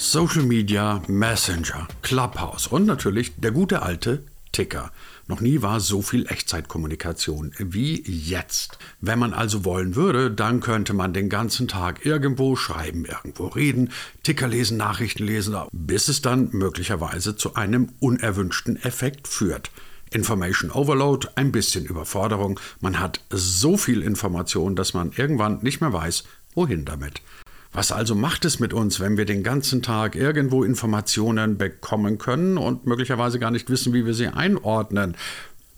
Social Media, Messenger, Clubhouse und natürlich der gute alte Ticker. Noch nie war so viel Echtzeitkommunikation wie jetzt. Wenn man also wollen würde, dann könnte man den ganzen Tag irgendwo schreiben, irgendwo reden, Ticker lesen, Nachrichten lesen, bis es dann möglicherweise zu einem unerwünschten Effekt führt. Information Overload, ein bisschen Überforderung, man hat so viel Information, dass man irgendwann nicht mehr weiß, wohin damit. Was also macht es mit uns, wenn wir den ganzen Tag irgendwo Informationen bekommen können und möglicherweise gar nicht wissen, wie wir sie einordnen?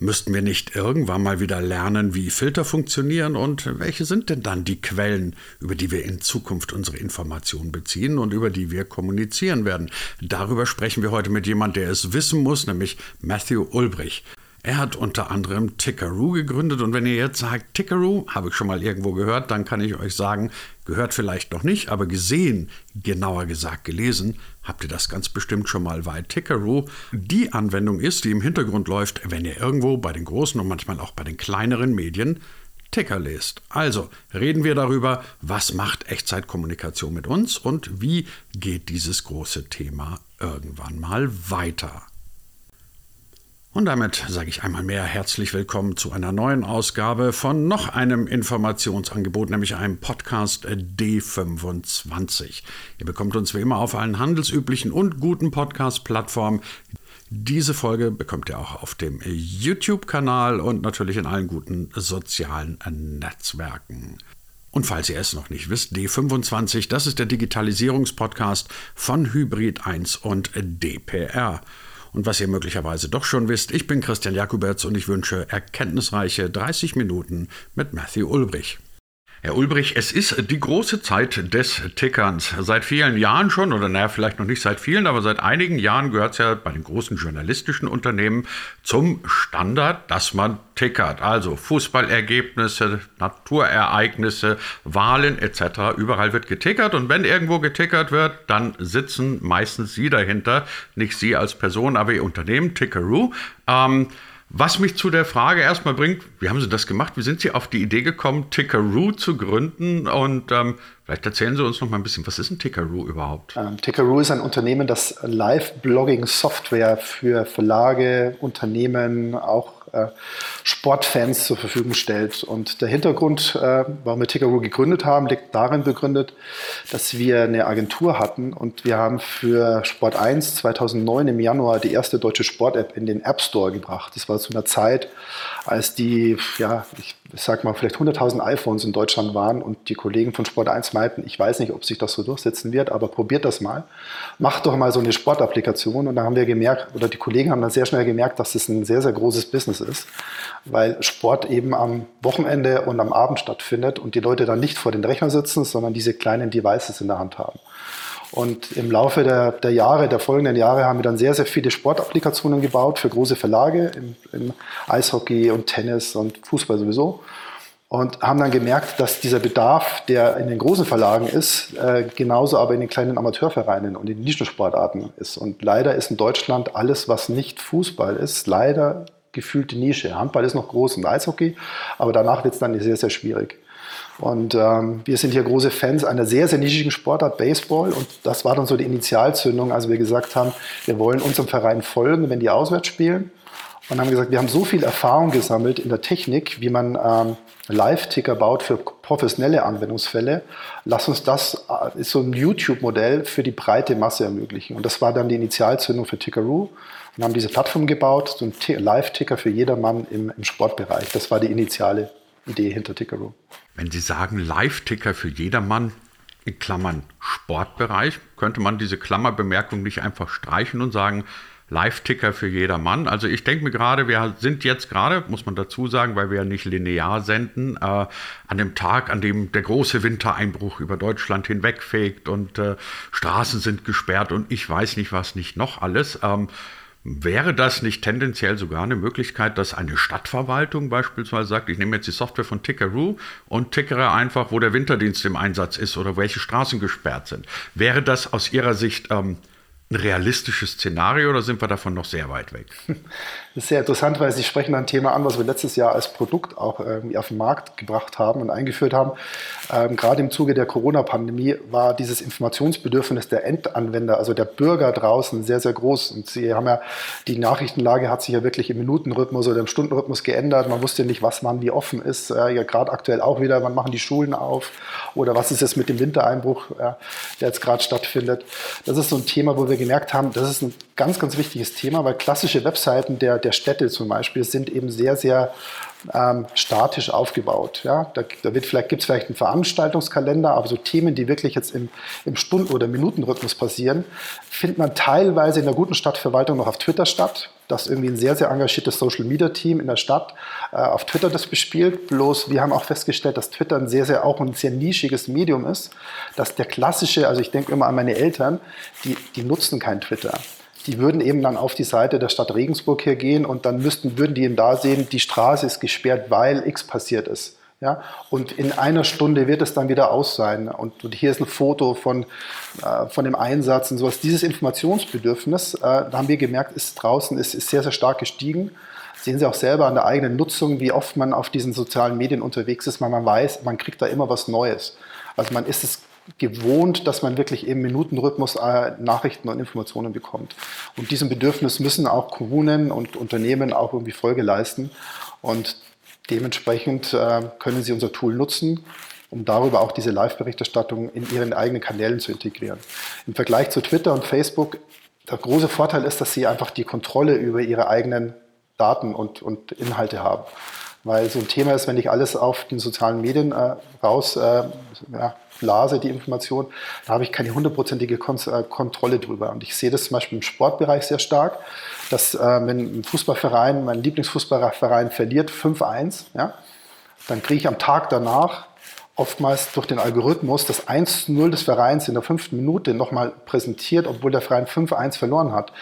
Müssten wir nicht irgendwann mal wieder lernen, wie Filter funktionieren und welche sind denn dann die Quellen, über die wir in Zukunft unsere Informationen beziehen und über die wir kommunizieren werden? Darüber sprechen wir heute mit jemandem, der es wissen muss, nämlich Matthew Ulbrich. Er hat unter anderem Tickaroo gegründet und wenn ihr jetzt sagt, Tickaroo, habe ich schon mal irgendwo gehört, dann kann ich euch sagen, gehört vielleicht noch nicht, aber gesehen, genauer gesagt gelesen, habt ihr das ganz bestimmt schon mal, weil Tickaroo die Anwendung ist, die im Hintergrund läuft, wenn ihr irgendwo bei den großen und manchmal auch bei den kleineren Medien Ticker lest. Also reden wir darüber, was macht Echtzeitkommunikation mit uns und wie geht dieses große Thema irgendwann mal weiter. Und damit sage ich einmal mehr herzlich willkommen zu einer neuen Ausgabe von noch einem Informationsangebot, nämlich einem Podcast D25. Ihr bekommt uns wie immer auf allen handelsüblichen und guten Podcast-Plattformen. Diese Folge bekommt ihr auch auf dem YouTube-Kanal und natürlich in allen guten sozialen Netzwerken. Und falls ihr es noch nicht wisst, D25, das ist der Digitalisierungspodcast von Hybrid 1 und DPR. Und was ihr möglicherweise doch schon wisst, ich bin Christian Jakuberts und ich wünsche erkenntnisreiche 30 Minuten mit Matthew Ulbrich. Herr Ulbrich, es ist die große Zeit des Tickerns. Seit vielen Jahren schon, oder naja, vielleicht noch nicht seit vielen, aber seit einigen Jahren gehört es ja bei den großen journalistischen Unternehmen zum Standard, dass man tickert. Also Fußballergebnisse, Naturereignisse, Wahlen etc. Überall wird getickert und wenn irgendwo getickert wird, dann sitzen meistens Sie dahinter, nicht Sie als Person, aber Ihr Unternehmen, Tickeroo. Ähm, was mich zu der Frage erstmal bringt, wie haben Sie das gemacht? Wie sind Sie auf die Idee gekommen, Tickaroo zu gründen? Und ähm, vielleicht erzählen Sie uns noch mal ein bisschen, was ist ein Tickaroo überhaupt? Ähm, Tickaroo ist ein Unternehmen, das Live-Blogging-Software für Verlage, Unternehmen, auch äh, Sportfans zur Verfügung stellt. Und der Hintergrund, äh, warum wir Tickaroo gegründet haben, liegt darin begründet, dass wir eine Agentur hatten und wir haben für Sport 1 2009 im Januar die erste deutsche Sport-App in den App Store gebracht. Das war zu einer Zeit, als die, ja, ich sag mal, vielleicht 100.000 iPhones in Deutschland waren und die Kollegen von Sport 1 meinten, ich weiß nicht, ob sich das so durchsetzen wird, aber probiert das mal. Macht doch mal so eine Sportapplikation und da haben wir gemerkt, oder die Kollegen haben dann sehr schnell gemerkt, dass das ein sehr, sehr großes Business ist, weil Sport eben am Wochenende und am Abend stattfindet und die Leute dann nicht vor den Rechner sitzen, sondern diese kleinen Devices in der Hand haben. Und im Laufe der, der, Jahre, der folgenden Jahre, haben wir dann sehr, sehr viele Sportapplikationen gebaut für große Verlage im, im Eishockey und Tennis und Fußball sowieso. Und haben dann gemerkt, dass dieser Bedarf, der in den großen Verlagen ist, äh, genauso aber in den kleinen Amateurvereinen und in den Nischensportarten ist. Und leider ist in Deutschland alles, was nicht Fußball ist, leider gefühlte Nische. Handball ist noch groß und Eishockey, aber danach wird es dann sehr, sehr schwierig. Und ähm, wir sind hier große Fans einer sehr, sehr nischigen Sportart, Baseball. Und das war dann so die Initialzündung, als wir gesagt haben, wir wollen unserem Verein folgen, wenn die auswärts spielen. Und haben gesagt, wir haben so viel Erfahrung gesammelt in der Technik, wie man ähm, Live-Ticker baut für professionelle Anwendungsfälle. Lass uns das, äh, ist so ein YouTube-Modell für die breite Masse ermöglichen. Und das war dann die Initialzündung für Tickaroo. Und haben diese Plattform gebaut, so ein Live-Ticker für jedermann im, im Sportbereich. Das war die initiale Idee hinter Tickaroo. Wenn Sie sagen Live-Ticker für jedermann, in Klammern Sportbereich, könnte man diese Klammerbemerkung nicht einfach streichen und sagen, Live-Ticker für jedermann. Also ich denke mir gerade, wir sind jetzt gerade, muss man dazu sagen, weil wir ja nicht linear senden, äh, an dem Tag, an dem der große Wintereinbruch über Deutschland hinwegfegt und äh, Straßen sind gesperrt und ich weiß nicht was nicht noch alles. Ähm, Wäre das nicht tendenziell sogar eine Möglichkeit, dass eine Stadtverwaltung beispielsweise sagt, ich nehme jetzt die Software von Tickeroo und tickere einfach, wo der Winterdienst im Einsatz ist oder welche Straßen gesperrt sind? Wäre das aus Ihrer Sicht ähm, ein realistisches Szenario oder sind wir davon noch sehr weit weg? Das ist sehr interessant, weil Sie sprechen ein Thema an, was wir letztes Jahr als Produkt auch irgendwie auf den Markt gebracht haben und eingeführt haben. Ähm, gerade im Zuge der Corona-Pandemie war dieses Informationsbedürfnis der Endanwender, also der Bürger draußen, sehr, sehr groß. Und Sie haben ja, die Nachrichtenlage hat sich ja wirklich im Minutenrhythmus oder im Stundenrhythmus geändert. Man wusste nicht, was wann wie offen ist. Äh, ja, gerade aktuell auch wieder, wann machen die Schulen auf oder was ist es mit dem Wintereinbruch, äh, der jetzt gerade stattfindet. Das ist so ein Thema, wo wir gemerkt haben, das ist ein ganz, ganz wichtiges Thema, weil klassische Webseiten der, der Städte zum Beispiel sind eben sehr, sehr ähm, statisch aufgebaut. Ja? Da, da vielleicht, gibt es vielleicht einen Veranstaltungskalender, aber so Themen, die wirklich jetzt im, im Stunden- oder Minutenrhythmus passieren, findet man teilweise in der guten Stadtverwaltung noch auf Twitter statt. Das ist irgendwie ein sehr, sehr engagiertes Social-Media-Team in der Stadt äh, auf Twitter das bespielt. Bloß wir haben auch festgestellt, dass Twitter ein sehr, sehr auch ein sehr nischiges Medium ist. Dass der klassische, also ich denke immer an meine Eltern, die, die nutzen kein Twitter die würden eben dann auf die Seite der Stadt Regensburg hier gehen und dann müssten, würden die eben da sehen, die Straße ist gesperrt, weil X passiert ist. Ja, und in einer Stunde wird es dann wieder aus sein. Und, und hier ist ein Foto von, äh, von dem Einsatz und sowas. Dieses Informationsbedürfnis, äh, da haben wir gemerkt, ist draußen ist, ist sehr, sehr stark gestiegen. Sehen Sie auch selber an der eigenen Nutzung, wie oft man auf diesen sozialen Medien unterwegs ist, weil man weiß, man kriegt da immer was Neues. Also man ist es gewohnt, dass man wirklich im Minutenrhythmus äh, Nachrichten und Informationen bekommt. Und diesem Bedürfnis müssen auch Kommunen und Unternehmen auch irgendwie Folge leisten. Und dementsprechend äh, können sie unser Tool nutzen, um darüber auch diese Live-Berichterstattung in ihren eigenen Kanälen zu integrieren. Im Vergleich zu Twitter und Facebook, der große Vorteil ist, dass sie einfach die Kontrolle über ihre eigenen Daten und, und Inhalte haben. Weil so ein Thema ist, wenn ich alles auf den sozialen Medien äh, raus äh, ja, blase, die Information, da habe ich keine hundertprozentige äh, Kontrolle drüber. Und ich sehe das zum Beispiel im Sportbereich sehr stark, dass äh, wenn ein Fußballverein, mein Lieblingsfußballverein verliert 5-1, ja, dann kriege ich am Tag danach oftmals durch den Algorithmus das 1-0 des Vereins in der fünften Minute nochmal präsentiert, obwohl der Verein 5-1 verloren hat.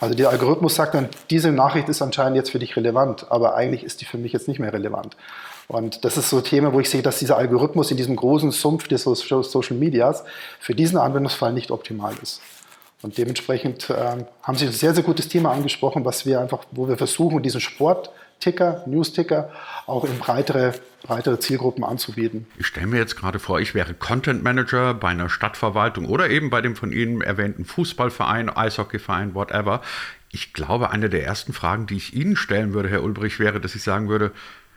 Also der Algorithmus sagt dann, diese Nachricht ist anscheinend jetzt für dich relevant, aber eigentlich ist die für mich jetzt nicht mehr relevant. Und das ist so ein Thema, wo ich sehe, dass dieser Algorithmus in diesem großen Sumpf des Social Medias für diesen Anwendungsfall nicht optimal ist. Und dementsprechend äh, haben Sie ein sehr, sehr gutes Thema angesprochen, was wir einfach, wo wir versuchen, diesen Sport Ticker, News-Ticker auch in breitere, breitere Zielgruppen anzubieten. Ich stelle mir jetzt gerade vor, ich wäre Content Manager bei einer Stadtverwaltung oder eben bei dem von Ihnen erwähnten Fußballverein, Eishockeyverein, whatever. Ich glaube, eine der ersten Fragen, die ich Ihnen stellen würde, Herr Ulbrich, wäre, dass ich sagen würde,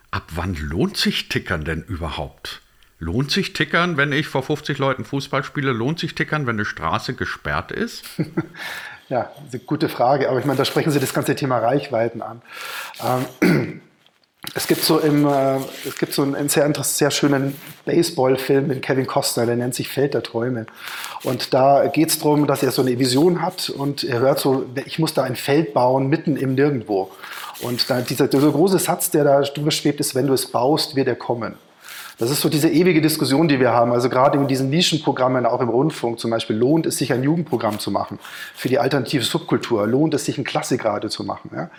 ab wann lohnt sich Tickern denn überhaupt? Lohnt sich Tickern, wenn ich vor 50 Leuten Fußball spiele? Lohnt sich Tickern, wenn eine Straße gesperrt ist? Ja, gute Frage, aber ich meine, da sprechen Sie das ganze Thema Reichweiten an. Ähm, es gibt so, im, äh, es gibt so einen sehr, sehr schönen Baseball-Film mit Kevin Costner, der nennt sich Feld der Träume. Und da geht es darum, dass er so eine Vision hat und er hört so, ich muss da ein Feld bauen mitten im Nirgendwo. Und dieser, dieser große Satz, der da drüber schwebt, ist, wenn du es baust, wird er kommen. Das ist so diese ewige Diskussion, die wir haben. Also gerade in diesen Nischenprogrammen, auch im Rundfunk zum Beispiel, lohnt es sich ein Jugendprogramm zu machen für die alternative Subkultur? Lohnt es sich ein Klassegrade zu machen? Ja?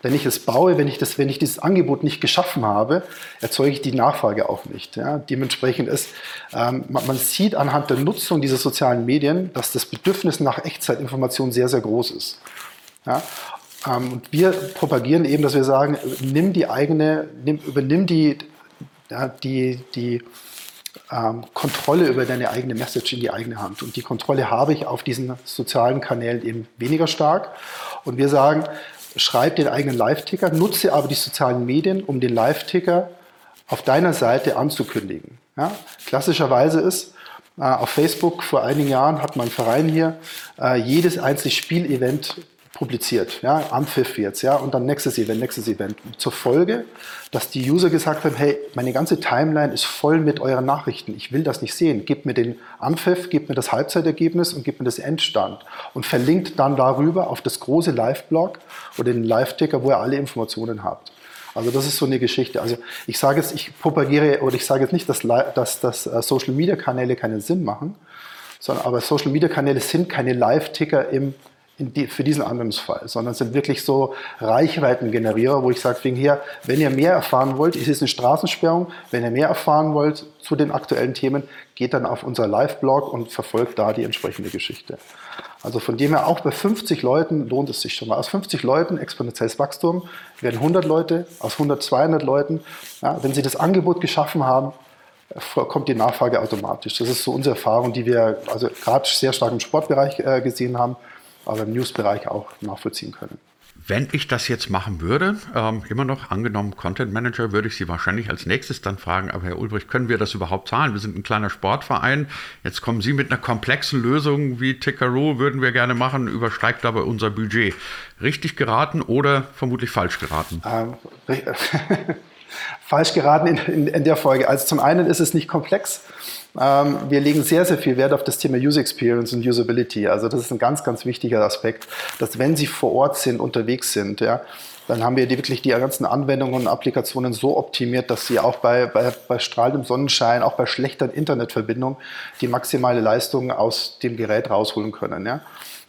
Wenn ich es baue, wenn ich, das, wenn ich dieses Angebot nicht geschaffen habe, erzeuge ich die Nachfrage auch nicht. Ja? Dementsprechend ist, ähm, man, man, sieht anhand der Nutzung dieser sozialen Medien, dass das Bedürfnis nach Echtzeitinformation sehr, sehr groß ist. Ja? Ähm, und wir propagieren eben, dass wir sagen, nimm die eigene, nimm, übernimm die ja, die, die ähm, Kontrolle über deine eigene Message in die eigene Hand. Und die Kontrolle habe ich auf diesen sozialen Kanälen eben weniger stark. Und wir sagen, schreib den eigenen Live-Ticker, nutze aber die sozialen Medien, um den Live-Ticker auf deiner Seite anzukündigen. Ja? Klassischerweise ist, äh, auf Facebook vor einigen Jahren hat mein Verein hier äh, jedes einzelne Spielevent publiziert, ja, Anpfiff jetzt, ja, und dann nächstes Event, nächstes Event. Zur Folge, dass die User gesagt haben, hey, meine ganze Timeline ist voll mit euren Nachrichten, ich will das nicht sehen. Gebt mir den Anpfiff, gebt mir das Halbzeitergebnis und gebt mir das Endstand und verlinkt dann darüber auf das große Live-Blog oder den Live-Ticker, wo ihr alle Informationen habt. Also das ist so eine Geschichte. Also ich sage jetzt, ich propagiere oder ich sage jetzt nicht, dass, dass, dass äh, Social-Media-Kanäle keinen Sinn machen, sondern aber Social-Media-Kanäle sind keine Live-Ticker im die, für diesen Anwendungsfall, sondern sind wirklich so Reichweitengenerierer, wo ich sage, wegen hier, wenn ihr mehr erfahren wollt, ist es eine Straßensperrung, wenn ihr mehr erfahren wollt zu den aktuellen Themen, geht dann auf unser Live-Blog und verfolgt da die entsprechende Geschichte. Also von dem her auch bei 50 Leuten lohnt es sich schon mal. Aus 50 Leuten exponentielles Wachstum werden 100 Leute, aus 100 200 Leuten. Ja, wenn sie das Angebot geschaffen haben, kommt die Nachfrage automatisch. Das ist so unsere Erfahrung, die wir also gerade sehr stark im Sportbereich äh, gesehen haben, aber im Newsbereich auch nachvollziehen können. Wenn ich das jetzt machen würde, ähm, immer noch angenommen Content Manager, würde ich Sie wahrscheinlich als nächstes dann fragen, aber Herr Ulbrich, können wir das überhaupt zahlen? Wir sind ein kleiner Sportverein. Jetzt kommen Sie mit einer komplexen Lösung wie Tickeroo, würden wir gerne machen, übersteigt aber unser Budget. Richtig geraten oder vermutlich falsch geraten? Ähm, falsch geraten in, in, in, der Folge. Also zum einen ist es nicht komplex. Ähm, wir legen sehr, sehr viel Wert auf das Thema User Experience und Usability. Also das ist ein ganz, ganz wichtiger Aspekt, dass wenn Sie vor Ort sind, unterwegs sind, ja, dann haben wir die, wirklich die ganzen Anwendungen und Applikationen so optimiert, dass sie auch bei, bei, bei strahlendem Sonnenschein, auch bei schlechter Internetverbindung, die maximale Leistung aus dem Gerät rausholen können. Ja?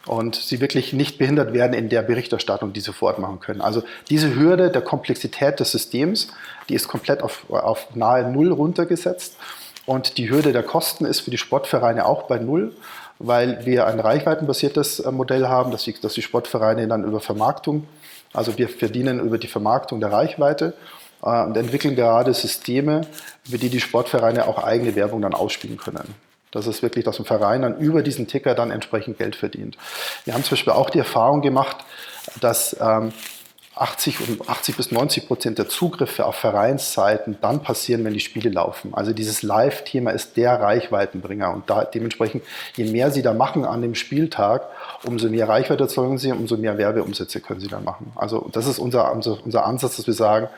und sie wirklich nicht behindert werden in der Berichterstattung, die sie fortmachen können. Also diese Hürde der Komplexität des Systems, die ist komplett auf, auf nahe Null runtergesetzt. Und die Hürde der Kosten ist für die Sportvereine auch bei Null, weil wir ein reichweitenbasiertes äh, Modell haben, dass die, dass die Sportvereine dann über Vermarktung, also wir verdienen über die Vermarktung der Reichweite äh, und entwickeln gerade Systeme, über die die Sportvereine auch eigene Werbung dann ausspielen können. Das ist wirklich, dass ein Verein dann über diesen Ticker dann entsprechend Geld verdient. Wir haben zum Beispiel auch die Erfahrung gemacht, dass ähm, 80, und 80 bis 90 Prozent der Zugriffe auf Vereinsseiten dann passieren, wenn die Spiele laufen. Also dieses Live-Thema ist der Reichweitenbringer und da, dementsprechend, je mehr Sie da machen an dem Spieltag, umso mehr Reichweite erzeugen Sie, umso mehr Werbeumsätze können Sie dann machen. Also das ist unser, unser, unser Ansatz, dass wir sagen,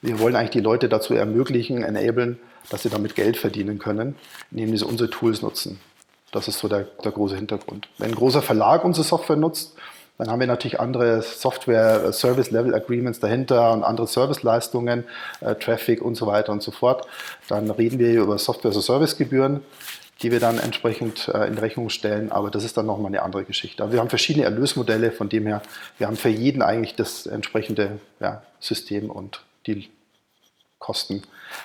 wir wollen eigentlich die Leute dazu ermöglichen, enablen, dass sie damit Geld verdienen können, indem sie unsere Tools nutzen. Das ist so der, der große Hintergrund. Wenn ein großer Verlag unsere Software nutzt, dann haben wir natürlich andere Software, Service Level Agreements dahinter und andere Serviceleistungen, äh, Traffic und so weiter und so fort. Dann reden wir über Software as Service Gebühren, die wir dann entsprechend äh, in Rechnung stellen. Aber das ist dann nochmal eine andere Geschichte. Aber wir haben verschiedene Erlösmodelle, von dem her, wir haben für jeden eigentlich das entsprechende ja, System und die Kosten,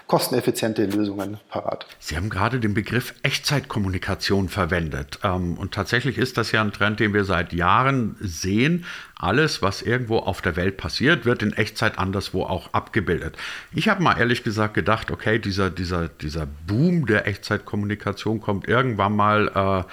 kosteneffiziente Lösungen parat. Sie haben gerade den Begriff Echtzeitkommunikation verwendet. Ähm, und tatsächlich ist das ja ein Trend, den wir seit Jahren sehen. Alles, was irgendwo auf der Welt passiert, wird in Echtzeit anderswo auch abgebildet. Ich habe mal ehrlich gesagt gedacht, okay, dieser, dieser, dieser Boom der Echtzeitkommunikation kommt irgendwann mal. Äh,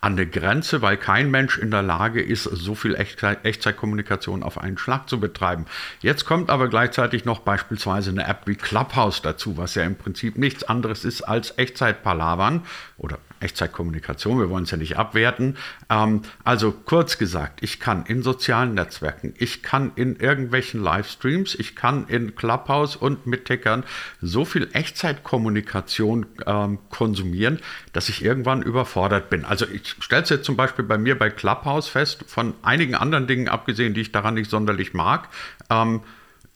an der Grenze, weil kein Mensch in der Lage ist, so viel Echtzeitkommunikation auf einen Schlag zu betreiben. Jetzt kommt aber gleichzeitig noch beispielsweise eine App wie Clubhouse dazu, was ja im Prinzip nichts anderes ist als Echtzeitpalavern oder Echtzeitkommunikation, wir wollen es ja nicht abwerten. Ähm, also kurz gesagt, ich kann in sozialen Netzwerken, ich kann in irgendwelchen Livestreams, ich kann in Clubhouse und mit Tickern so viel Echtzeitkommunikation ähm, konsumieren, dass ich irgendwann überfordert bin. Also ich stelle es jetzt zum Beispiel bei mir bei Clubhouse fest, von einigen anderen Dingen abgesehen, die ich daran nicht sonderlich mag, ähm,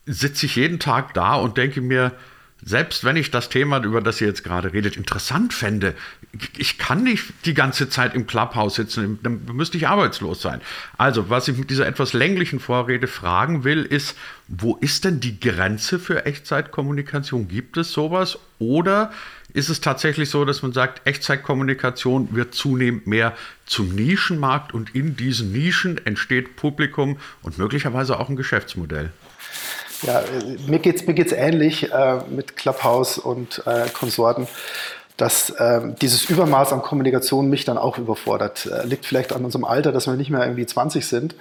sitze ich jeden Tag da und denke mir, selbst wenn ich das Thema, über das ihr jetzt gerade redet, interessant fände, ich kann nicht die ganze Zeit im Clubhouse sitzen, dann müsste ich arbeitslos sein. Also, was ich mit dieser etwas länglichen Vorrede fragen will, ist, wo ist denn die Grenze für Echtzeitkommunikation? Gibt es sowas? Oder ist es tatsächlich so, dass man sagt, Echtzeitkommunikation wird zunehmend mehr zum Nischenmarkt und in diesen Nischen entsteht Publikum und möglicherweise auch ein Geschäftsmodell? Ja, mir geht es mir geht's ähnlich äh, mit Clubhouse und äh, Konsorten, dass äh, dieses Übermaß an Kommunikation mich dann auch überfordert. Äh, liegt vielleicht an unserem Alter, dass wir nicht mehr irgendwie 20 sind.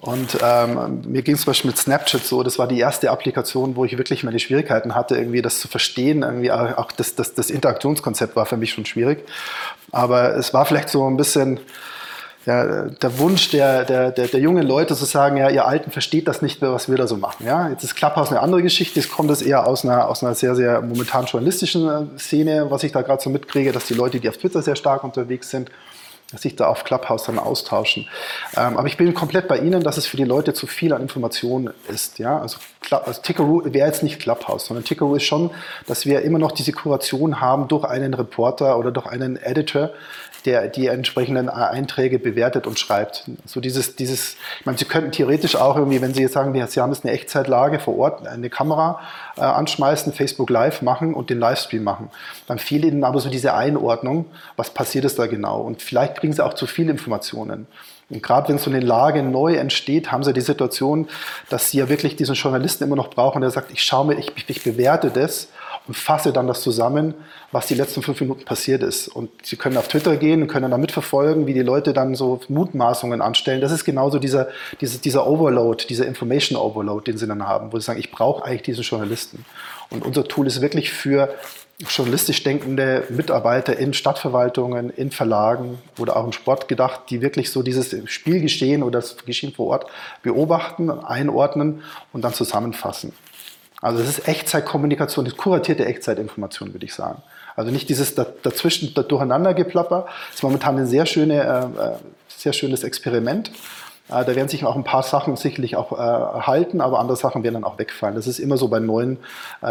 Und ähm, mir ging es zum Beispiel mit Snapchat so, das war die erste Applikation, wo ich wirklich meine Schwierigkeiten hatte, irgendwie das zu verstehen. Irgendwie auch das, das, das Interaktionskonzept war für mich schon schwierig. Aber es war vielleicht so ein bisschen ja, der Wunsch der, der, der, der, jungen Leute zu sagen, ja, ihr Alten versteht das nicht mehr, was wir da so machen. Ja? Jetzt ist Clubhouse eine andere Geschichte, es kommt das eher aus einer, aus einer sehr, sehr momentan journalistischen äh, Szene, was ich da gerade so mitkriege, dass die Leute, die auf Twitter sehr stark unterwegs sind, sich da auf Clubhouse dann austauschen. Ähm, aber ich bin komplett bei Ihnen, dass es für die Leute zu viel an Informationen ist. Ja? Also, also Tickeroo wäre jetzt nicht Clubhouse, sondern Tickeroo ist schon, dass wir immer noch diese Kuration haben durch einen Reporter oder durch einen Editor, der die entsprechenden Einträge bewertet und schreibt. So dieses, dieses, ich meine, Sie könnten theoretisch auch irgendwie, wenn Sie jetzt sagen, Sie haben jetzt eine Echtzeitlage vor Ort, eine Kamera äh, anschmeißen, Facebook Live machen und den Livestream machen. Dann fehlt Ihnen aber so diese Einordnung, was passiert ist da genau. Und vielleicht kriegen Sie auch zu viel Informationen. Und gerade wenn so eine Lage neu entsteht, haben Sie die Situation, dass Sie ja wirklich diesen Journalisten immer noch brauchen, der sagt, ich schaue mir, ich, ich bewerte das fasse dann das zusammen, was die letzten fünf Minuten passiert ist. Und Sie können auf Twitter gehen und können dann mitverfolgen, wie die Leute dann so Mutmaßungen anstellen. Das ist genauso dieser, dieser, dieser Overload, dieser Information Overload, den Sie dann haben, wo Sie sagen, ich brauche eigentlich diesen Journalisten. Und unser Tool ist wirklich für journalistisch denkende Mitarbeiter in Stadtverwaltungen, in Verlagen oder auch im Sport gedacht, die wirklich so dieses Spielgeschehen oder das Geschehen vor Ort beobachten, einordnen und dann zusammenfassen. Also das ist Echtzeitkommunikation, das kuratierte Echtzeitinformation, würde ich sagen. Also nicht dieses dazwischen Durcheinandergeplapper. Das ist momentan ein sehr, schöne, äh, äh, sehr schönes Experiment. Äh, da werden sich auch ein paar Sachen sicherlich auch erhalten, aber andere Sachen werden dann auch wegfallen. Das ist immer so bei neuen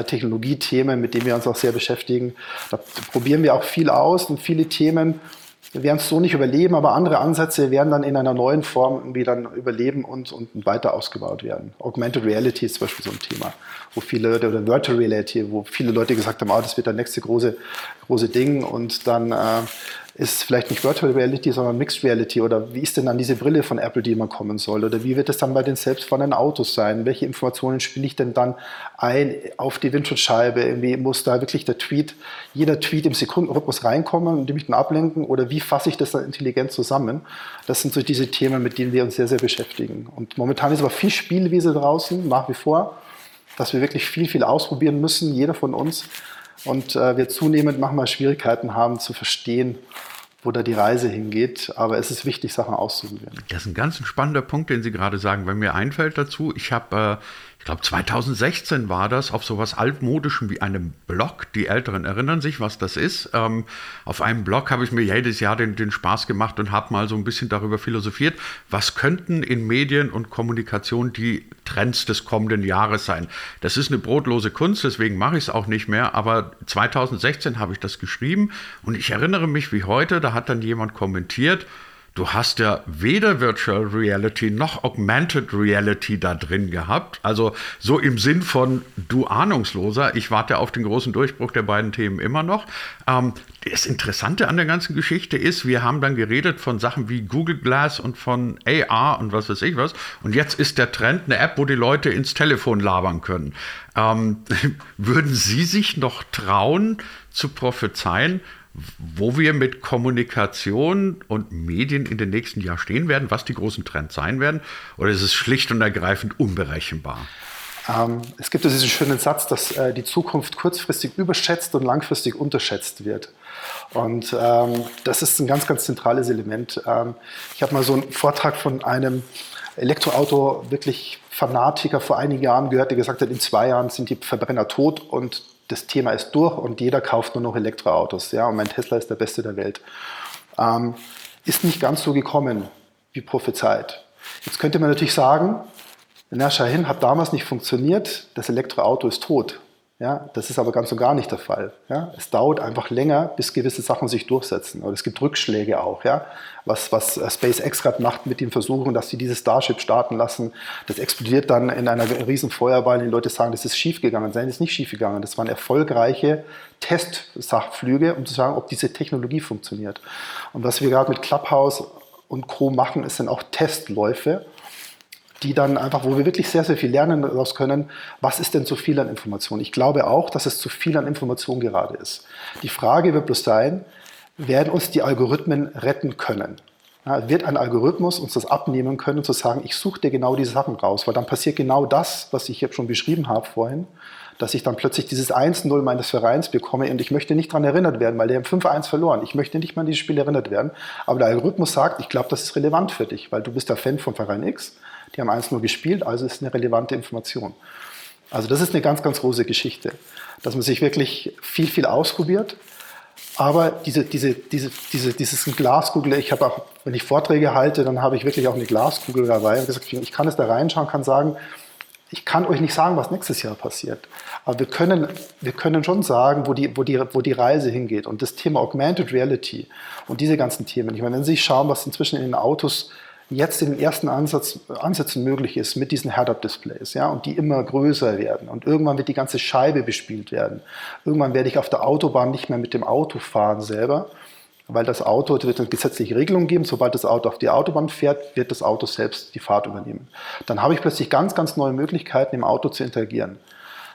Technologiethemen, mit denen wir uns auch sehr beschäftigen. Da probieren wir auch viel aus und viele Themen wir werden es so nicht überleben, aber andere Ansätze werden dann in einer neuen Form irgendwie dann überleben und, und weiter ausgebaut werden. Augmented Reality ist zum Beispiel so ein Thema, wo viele Leute, oder Virtual Reality, wo viele Leute gesagt haben, oh, das wird der nächste große, große Ding und dann äh, ist vielleicht nicht Virtual Reality, sondern Mixed Reality oder wie ist denn dann diese Brille von Apple, die immer kommen soll oder wie wird es dann bei den selbstfahrenden Autos sein? Welche Informationen spiele ich denn dann ein auf die Windschutzscheibe? Irgendwie muss da wirklich der Tweet, jeder Tweet im Sekundenrhythmus reinkommen und mich dann ablenken oder wie fasse ich das dann intelligent zusammen? Das sind so diese Themen, mit denen wir uns sehr, sehr beschäftigen. Und momentan ist aber viel Spielwiese draußen, nach wie vor, dass wir wirklich viel, viel ausprobieren müssen, jeder von uns und äh, wir zunehmend manchmal Schwierigkeiten haben zu verstehen, wo da die Reise hingeht. Aber es ist wichtig, Sachen auszuprobieren. Das ist ein ganz spannender Punkt, den Sie gerade sagen. Wenn mir einfällt dazu, ich habe äh, ich glaube 2016 war das, auf sowas altmodischem wie einem Blog. Die Älteren erinnern sich, was das ist. Ähm, auf einem Blog habe ich mir jedes Jahr den, den Spaß gemacht und habe mal so ein bisschen darüber philosophiert, was könnten in Medien und Kommunikation die Trends des kommenden Jahres sein. Das ist eine brotlose Kunst, deswegen mache ich es auch nicht mehr. Aber 2016 habe ich das geschrieben und ich erinnere mich wie heute, da hat dann jemand kommentiert, du hast ja weder Virtual Reality noch Augmented Reality da drin gehabt. Also so im Sinn von du Ahnungsloser. Ich warte auf den großen Durchbruch der beiden Themen immer noch. Ähm, das Interessante an der ganzen Geschichte ist, wir haben dann geredet von Sachen wie Google Glass und von AR und was weiß ich was. Und jetzt ist der Trend eine App, wo die Leute ins Telefon labern können. Ähm, würden Sie sich noch trauen zu prophezeien, wo wir mit Kommunikation und Medien in den nächsten Jahren stehen werden, was die großen Trends sein werden? Oder ist es schlicht und ergreifend unberechenbar? Ähm, es gibt diesen schönen Satz, dass äh, die Zukunft kurzfristig überschätzt und langfristig unterschätzt wird. Und ähm, das ist ein ganz, ganz zentrales Element. Ähm, ich habe mal so einen Vortrag von einem Elektroauto wirklich Fanatiker vor einigen Jahren gehört, der gesagt hat, in zwei Jahren sind die Verbrenner tot und das Thema ist durch und jeder kauft nur noch Elektroautos. Ja, und mein Tesla ist der beste der Welt. Ähm, ist nicht ganz so gekommen wie prophezeit. Jetzt könnte man natürlich sagen, na, Shahin hat damals nicht funktioniert, das Elektroauto ist tot. Ja, das ist aber ganz und gar nicht der Fall. Ja, es dauert einfach länger, bis gewisse Sachen sich durchsetzen. Oder es gibt Rückschläge auch. Ja, was, was äh, SpaceX gerade macht mit den Versuchen, dass sie dieses Starship starten lassen, das explodiert dann in einer riesen Feuerball. Die Leute sagen, das ist schiefgegangen. Nein, das ist nicht schiefgegangen. Das waren erfolgreiche Testsachflüge, um zu sagen, ob diese Technologie funktioniert. Und was wir gerade mit Clubhouse und Co. machen, ist dann auch Testläufe die dann einfach, wo wir wirklich sehr, sehr viel lernen daraus können, was ist denn zu viel an Informationen? Ich glaube auch, dass es zu viel an Informationen gerade ist. Die Frage wird bloß sein, werden uns die Algorithmen retten können? Ja, wird ein Algorithmus uns das abnehmen können, zu sagen, ich suche dir genau diese Sachen raus, weil dann passiert genau das, was ich jetzt schon beschrieben habe vorhin, dass ich dann plötzlich dieses 1-0 meines Vereins bekomme und ich möchte nicht daran erinnert werden, weil der haben 5-1 verloren. Ich möchte nicht mal an dieses Spiel erinnert werden. Aber der Algorithmus sagt, ich glaube, das ist relevant für dich, weil du bist der Fan von Verein X die haben eins nur gespielt, also ist eine relevante Information. Also das ist eine ganz, ganz große Geschichte, dass man sich wirklich viel, viel ausprobiert, Aber diese, diese, diese, diese, dieses Glaskugel, ich habe auch, wenn ich Vorträge halte, dann habe ich wirklich auch eine Glaskugel dabei und gesagt, ich kann es da reinschauen, kann sagen, ich kann euch nicht sagen, was nächstes Jahr passiert. Aber wir können, wir können schon sagen, wo die, wo, die, wo die Reise hingeht. Und das Thema Augmented Reality und diese ganzen Themen. Ich meine, wenn Sie schauen, was inzwischen in den Autos jetzt in den ersten Ansatz, Ansätzen möglich ist mit diesen Head-Up-Displays, ja, und die immer größer werden. Und irgendwann wird die ganze Scheibe bespielt werden. Irgendwann werde ich auf der Autobahn nicht mehr mit dem Auto fahren selber, weil das Auto, es wird eine gesetzliche Regelung geben, sobald das Auto auf die Autobahn fährt, wird das Auto selbst die Fahrt übernehmen. Dann habe ich plötzlich ganz, ganz neue Möglichkeiten, im Auto zu interagieren.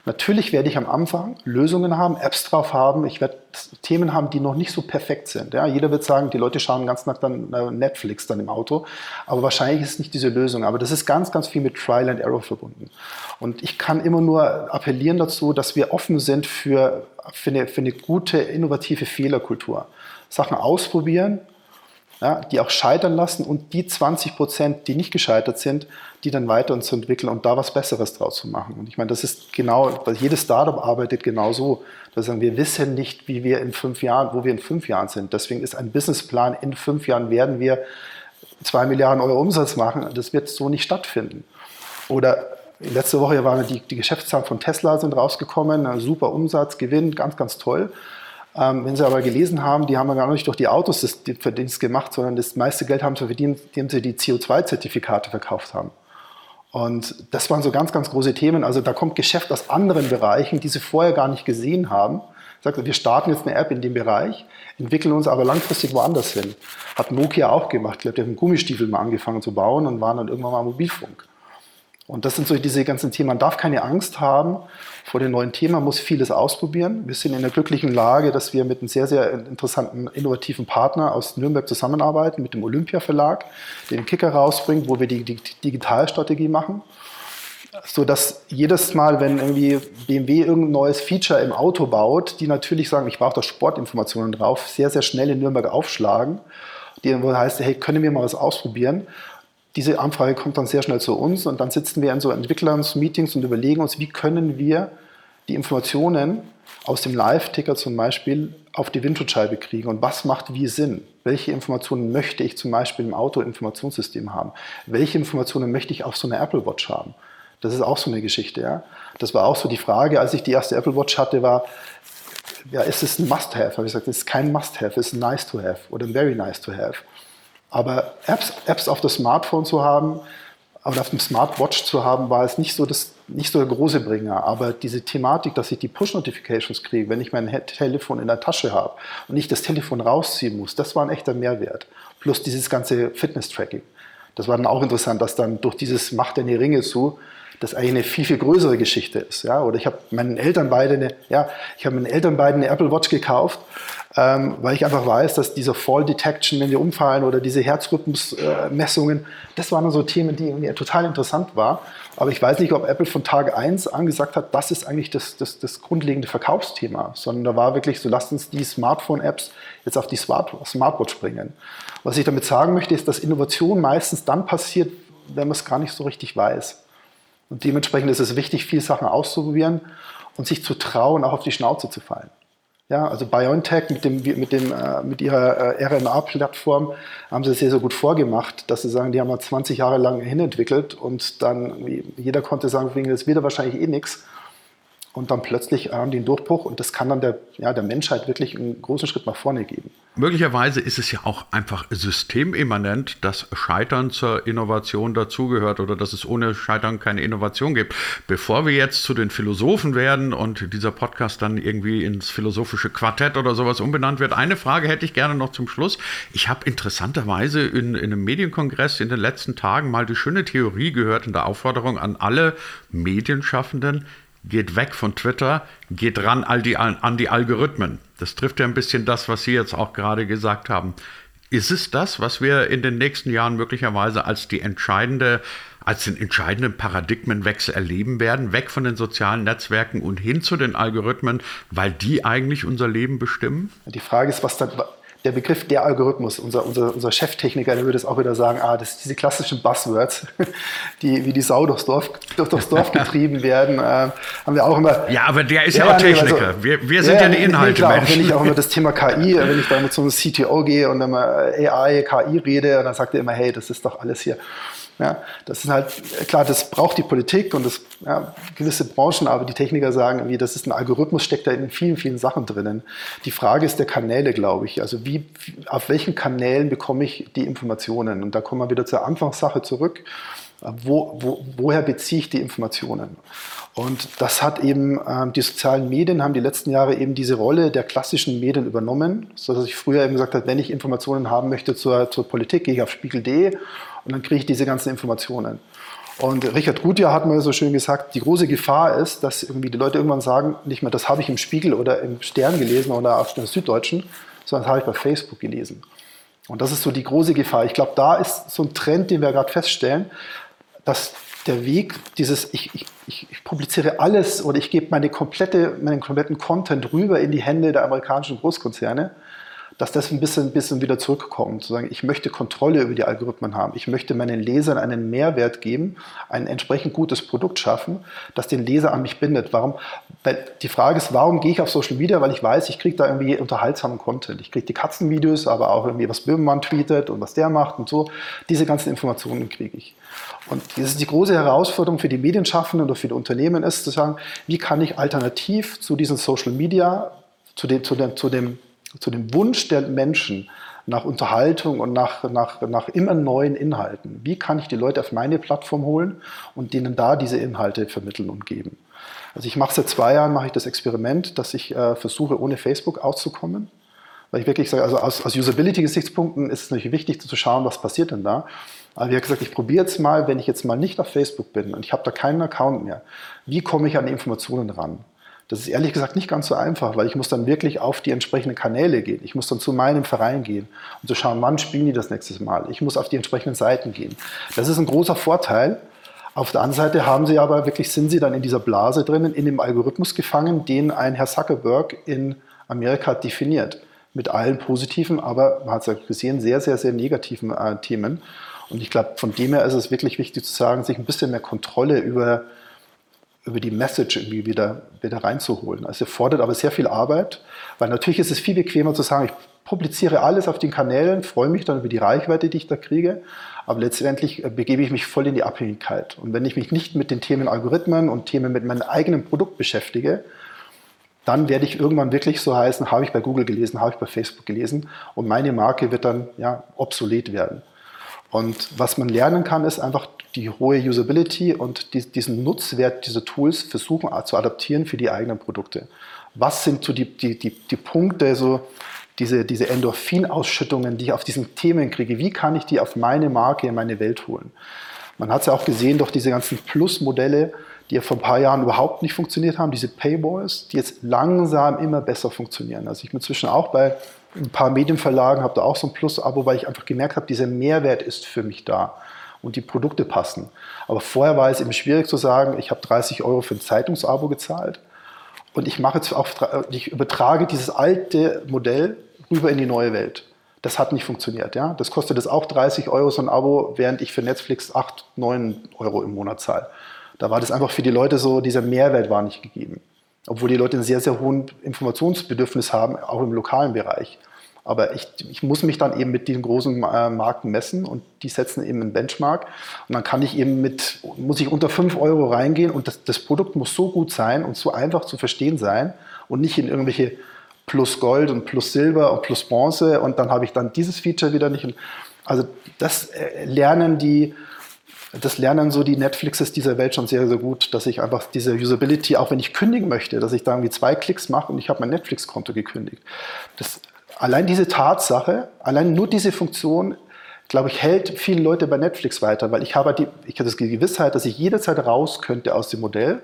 Natürlich werde ich am Anfang Lösungen haben, Apps drauf haben. Ich werde Themen haben, die noch nicht so perfekt sind. Ja, jeder wird sagen, die Leute schauen ganz nach dann äh, Netflix dann im Auto. Aber wahrscheinlich ist es nicht diese Lösung. Aber das ist ganz, ganz viel mit Trial and Error verbunden. Und ich kann immer nur appellieren dazu, dass wir offen sind für, für, eine, für eine gute, innovative Fehlerkultur. Sachen ausprobieren, ja, die auch scheitern lassen und die 20 Prozent, die nicht gescheitert sind, die dann weiter zu entwickeln und da was Besseres draus zu machen. Und ich meine, das ist genau, weil jedes Startup arbeitet genau so. wir wissen nicht, wie wir in fünf Jahren, wo wir in fünf Jahren sind. Deswegen ist ein Businessplan, in fünf Jahren werden wir zwei Milliarden Euro Umsatz machen. Das wird so nicht stattfinden. Oder letzte Woche waren die, die Geschäftszahlen von Tesla sind rausgekommen, super Umsatz, Gewinn, ganz, ganz toll. Ähm, wenn Sie aber gelesen haben, die haben ja gar nicht durch die Autos das Verdienst gemacht, sondern das meiste Geld haben sie verdient, indem sie die CO2-Zertifikate verkauft haben. Und das waren so ganz, ganz große Themen. Also da kommt Geschäft aus anderen Bereichen, die sie vorher gar nicht gesehen haben. Sagt, wir starten jetzt eine App in dem Bereich, entwickeln uns aber langfristig woanders hin. Hat Nokia auch gemacht. Ich glaube, die haben Gummistiefel mal angefangen zu bauen und waren dann irgendwann mal Mobilfunk. Und das sind so diese ganzen Themen. Man darf keine Angst haben vor den neuen Themen, man muss vieles ausprobieren. Wir sind in der glücklichen Lage, dass wir mit einem sehr, sehr interessanten, innovativen Partner aus Nürnberg zusammenarbeiten, mit dem Olympia Verlag, den Kicker rausbringt, wo wir die, die Digitalstrategie machen. So dass jedes Mal, wenn irgendwie BMW irgendein neues Feature im Auto baut, die natürlich sagen, ich brauche da Sportinformationen drauf, sehr, sehr schnell in Nürnberg aufschlagen. Die heißt, hey, können wir mal was ausprobieren? Diese Anfrage kommt dann sehr schnell zu uns und dann sitzen wir in so Entwicklungsmeetings und überlegen uns, wie können wir die Informationen aus dem Live-Ticker zum Beispiel auf die Windschutzscheibe kriegen und was macht wie Sinn? Welche Informationen möchte ich zum Beispiel im Auto-Informationssystem haben? Welche Informationen möchte ich auf so einer Apple Watch haben? Das ist auch so eine Geschichte. Ja? Das war auch so die Frage, als ich die erste Apple Watch hatte, war, ja, ist es ein Must-Have? Habe ich gesagt, es ist kein Must-Have, es ist ein Nice-to-Have oder ein Very Nice-to-Have. Aber Apps, Apps auf das Smartphone zu haben, aber auf dem Smartwatch zu haben, war es nicht so, das, nicht so der große Bringer. Aber diese Thematik, dass ich die Push-Notifications kriege, wenn ich mein Telefon in der Tasche habe und nicht das Telefon rausziehen muss, das war ein echter Mehrwert. Plus dieses ganze Fitness-Tracking. Das war dann auch interessant, dass dann durch dieses Macht in die Ringe zu, das eigentlich eine viel, viel größere Geschichte ist. Ja? Oder ich habe meinen Eltern beide eine, ja, ich habe meinen Eltern beide eine Apple Watch gekauft ähm, weil ich einfach weiß, dass diese Fall Detection, wenn wir umfallen oder diese Herzrhythmusmessungen, das waren so Themen, die irgendwie total interessant waren. Aber ich weiß nicht, ob Apple von Tag 1 angesagt hat, das ist eigentlich das, das, das grundlegende Verkaufsthema, sondern da war wirklich so, lasst uns die Smartphone-Apps jetzt auf die Smart Smartwatch bringen. Was ich damit sagen möchte, ist, dass Innovation meistens dann passiert, wenn man es gar nicht so richtig weiß. Und dementsprechend ist es wichtig, viele Sachen auszuprobieren und sich zu trauen, auch auf die Schnauze zu fallen. Ja, also BioNTech mit, dem, mit, dem, äh, mit ihrer äh, RNA-Plattform haben sie es sehr, sehr gut vorgemacht, dass sie sagen, die haben wir 20 Jahre lang hinentwickelt und dann jeder konnte sagen, das wird wahrscheinlich eh nichts und dann plötzlich haben die einen Durchbruch und das kann dann der, ja, der Menschheit wirklich einen großen Schritt nach vorne geben. Möglicherweise ist es ja auch einfach systemimmanent, dass Scheitern zur Innovation dazugehört oder dass es ohne Scheitern keine Innovation gibt. Bevor wir jetzt zu den Philosophen werden und dieser Podcast dann irgendwie ins philosophische Quartett oder sowas umbenannt wird, eine Frage hätte ich gerne noch zum Schluss. Ich habe interessanterweise in, in einem Medienkongress in den letzten Tagen mal die schöne Theorie gehört in der Aufforderung an alle Medienschaffenden, geht weg von Twitter, geht ran an die, an die Algorithmen. Das trifft ja ein bisschen das, was Sie jetzt auch gerade gesagt haben. Ist es das, was wir in den nächsten Jahren möglicherweise als die entscheidende, als den entscheidenden Paradigmenwechsel erleben werden, weg von den sozialen Netzwerken und hin zu den Algorithmen, weil die eigentlich unser Leben bestimmen? Die Frage ist, was dann, der Begriff der Algorithmus, unser, unser, unser Cheftechniker, der würde es auch wieder sagen, ah, das sind diese klassischen Buzzwords, die wie die Sau durchs Dorf, durch, durchs Dorf getrieben werden, äh, haben wir auch immer. Ja, aber der ist ja, ja auch Techniker. Also, wir, wir, sind ja, ja die Inhalte. Nee, klar, wenn ich auch immer das Thema KI, wenn ich da mit so einem CTO gehe und dann mal AI, KI rede, und dann sagt er immer, hey, das ist doch alles hier ja, das ist halt, klar, das braucht die Politik und das, ja, gewisse Branchen, aber die Techniker sagen irgendwie, das ist ein Algorithmus, steckt da in vielen, vielen Sachen drinnen. Die Frage ist der Kanäle, glaube ich. Also wie, auf welchen Kanälen bekomme ich die Informationen? Und da kommen wir wieder zur Anfangssache zurück. Wo, wo, woher beziehe ich die Informationen? Und das hat eben, ähm, die sozialen Medien haben die letzten Jahre eben diese Rolle der klassischen Medien übernommen, so dass ich früher eben gesagt habe, wenn ich Informationen haben möchte zur, zur Politik, gehe ich auf spiegel.de und dann kriege ich diese ganzen Informationen. Und Richard Gutjahr hat mal so schön gesagt, die große Gefahr ist, dass irgendwie die Leute irgendwann sagen, nicht mehr, das habe ich im Spiegel oder im Stern gelesen oder auf der Süddeutschen, sondern das habe ich bei Facebook gelesen. Und das ist so die große Gefahr. Ich glaube, da ist so ein Trend, den wir gerade feststellen, dass der Weg dieses, ich, ich, ich publiziere alles oder ich gebe meine komplette, meinen kompletten Content rüber in die Hände der amerikanischen Großkonzerne, dass das ein bisschen, ein bisschen wieder zurückkommt. Zu sagen, ich möchte Kontrolle über die Algorithmen haben. Ich möchte meinen Lesern einen Mehrwert geben, ein entsprechend gutes Produkt schaffen, das den Leser an mich bindet. Warum? Weil die Frage ist, warum gehe ich auf Social Media? Weil ich weiß, ich kriege da irgendwie unterhaltsamen Content. Ich kriege die Katzenvideos, aber auch irgendwie, was Böhmermann tweetet und was der macht und so. Diese ganzen Informationen kriege ich. Und das ist die große Herausforderung für die Medienschaffenden oder für die Unternehmen ist zu sagen, wie kann ich alternativ zu diesen Social Media, zu dem, zu dem, zu dem zu dem Wunsch der Menschen nach Unterhaltung und nach, nach, nach immer neuen Inhalten. Wie kann ich die Leute auf meine Plattform holen und denen da diese Inhalte vermitteln und geben? Also ich mache seit zwei Jahren mache ich das Experiment, dass ich äh, versuche, ohne Facebook auszukommen. Weil ich wirklich sage, also aus, aus Usability-Gesichtspunkten ist es natürlich wichtig zu schauen, was passiert denn da. Aber habe gesagt, ich probiere jetzt mal, wenn ich jetzt mal nicht auf Facebook bin und ich habe da keinen Account mehr, wie komme ich an Informationen ran? Das ist ehrlich gesagt nicht ganz so einfach, weil ich muss dann wirklich auf die entsprechenden Kanäle gehen. Ich muss dann zu meinem Verein gehen und zu so schauen, wann spielen die das nächste Mal. Ich muss auf die entsprechenden Seiten gehen. Das ist ein großer Vorteil. Auf der anderen Seite haben sie aber wirklich, sind sie dann in dieser Blase drinnen, in dem Algorithmus gefangen, den ein Herr Zuckerberg in Amerika definiert. Mit allen positiven, aber man hat es ja gesehen, sehr, sehr, sehr negativen äh, Themen. Und ich glaube, von dem her ist es wirklich wichtig zu sagen, sich ein bisschen mehr Kontrolle über über die Message irgendwie wieder, wieder reinzuholen. Also fordert aber sehr viel Arbeit, weil natürlich ist es viel bequemer zu sagen, ich publiziere alles auf den Kanälen, freue mich dann über die Reichweite, die ich da kriege, aber letztendlich äh, begebe ich mich voll in die Abhängigkeit. Und wenn ich mich nicht mit den Themen Algorithmen und Themen mit meinem eigenen Produkt beschäftige, dann werde ich irgendwann wirklich so heißen, habe ich bei Google gelesen, habe ich bei Facebook gelesen und meine Marke wird dann ja, obsolet werden. Und was man lernen kann, ist einfach die hohe Usability und die, diesen Nutzwert dieser Tools versuchen zu adaptieren für die eigenen Produkte. Was sind so die, die, die, die Punkte, so diese, diese Endorphinausschüttungen, die ich auf diesen Themen kriege? Wie kann ich die auf meine Marke, in meine Welt holen? Man hat es ja auch gesehen durch diese ganzen Plus-Modelle, die ja vor ein paar Jahren überhaupt nicht funktioniert haben, diese Paywalls, die jetzt langsam immer besser funktionieren. Also ich bin inzwischen auch bei ein paar Medienverlagen, habe da auch so ein Plus-Abo, weil ich einfach gemerkt habe, dieser Mehrwert ist für mich da und die Produkte passen. Aber vorher war es eben schwierig zu sagen, ich habe 30 Euro für ein Zeitungsabo gezahlt und ich mache jetzt auch, ich übertrage dieses alte Modell rüber in die neue Welt. Das hat nicht funktioniert. Ja? Das kostet jetzt auch 30 Euro so ein Abo, während ich für Netflix 8, 9 Euro im Monat zahle. Da war das einfach für die Leute so, dieser Mehrwert war nicht gegeben. Obwohl die Leute einen sehr, sehr hohen Informationsbedürfnis haben, auch im lokalen Bereich. Aber ich, ich muss mich dann eben mit diesen großen äh, Marken messen und die setzen eben einen Benchmark. Und dann kann ich eben mit, muss ich unter 5 Euro reingehen und das, das Produkt muss so gut sein und so einfach zu verstehen sein und nicht in irgendwelche plus Gold und plus Silber und plus Bronze und dann habe ich dann dieses Feature wieder nicht. Also das äh, lernen die, das lernen so die Netflixes dieser Welt schon sehr, sehr gut, dass ich einfach diese Usability, auch wenn ich kündigen möchte, dass ich da irgendwie zwei Klicks mache und ich habe mein Netflix-Konto gekündigt. Das, allein diese Tatsache, allein nur diese Funktion, glaube ich, hält viele Leute bei Netflix weiter, weil ich habe die, ich habe die Gewissheit, dass ich jederzeit raus könnte aus dem Modell.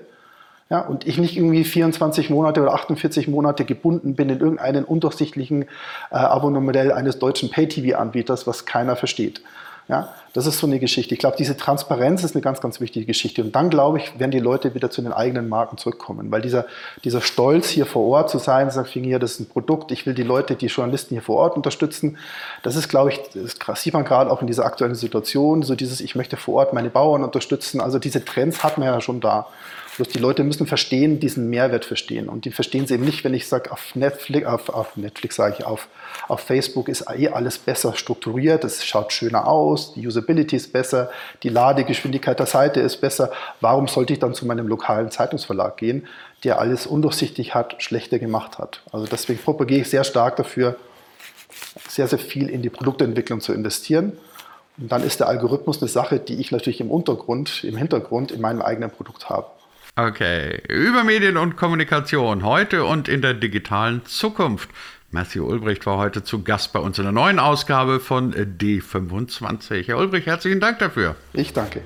Ja, und ich nicht irgendwie 24 Monate oder 48 Monate gebunden bin in irgendeinen undurchsichtlichen äh, Abonnementmodell eines deutschen Pay-TV-Anbieters, was keiner versteht. Ja, das ist so eine Geschichte. Ich glaube, diese Transparenz ist eine ganz, ganz wichtige Geschichte. Und dann, glaube ich, werden die Leute wieder zu den eigenen Marken zurückkommen. Weil dieser, dieser Stolz, hier vor Ort zu sein, sagt, hier, das ist ein Produkt, ich will die Leute, die Journalisten hier vor Ort unterstützen. Das ist, glaube ich, das sieht man gerade auch in dieser aktuellen Situation, so dieses, ich möchte vor Ort meine Bauern unterstützen. Also diese Trends hat man ja schon da. Bloß die Leute müssen verstehen, diesen Mehrwert verstehen. Und die verstehen es eben nicht, wenn ich sage, auf Netflix, auf, auf Netflix sage ich, auf, auf Facebook ist eh alles besser strukturiert, es schaut schöner aus, die Usability ist besser, die Ladegeschwindigkeit der Seite ist besser. Warum sollte ich dann zu meinem lokalen Zeitungsverlag gehen, der alles undurchsichtig hat, schlechter gemacht hat? Also deswegen propagiere ich sehr stark dafür, sehr, sehr viel in die Produktentwicklung zu investieren. Und dann ist der Algorithmus eine Sache, die ich natürlich im Untergrund, im Hintergrund in meinem eigenen Produkt habe. Okay, über Medien und Kommunikation heute und in der digitalen Zukunft. Matthew Ulbricht war heute zu Gast bei uns in der neuen Ausgabe von D25. Herr Ulbricht, herzlichen Dank dafür. Ich danke.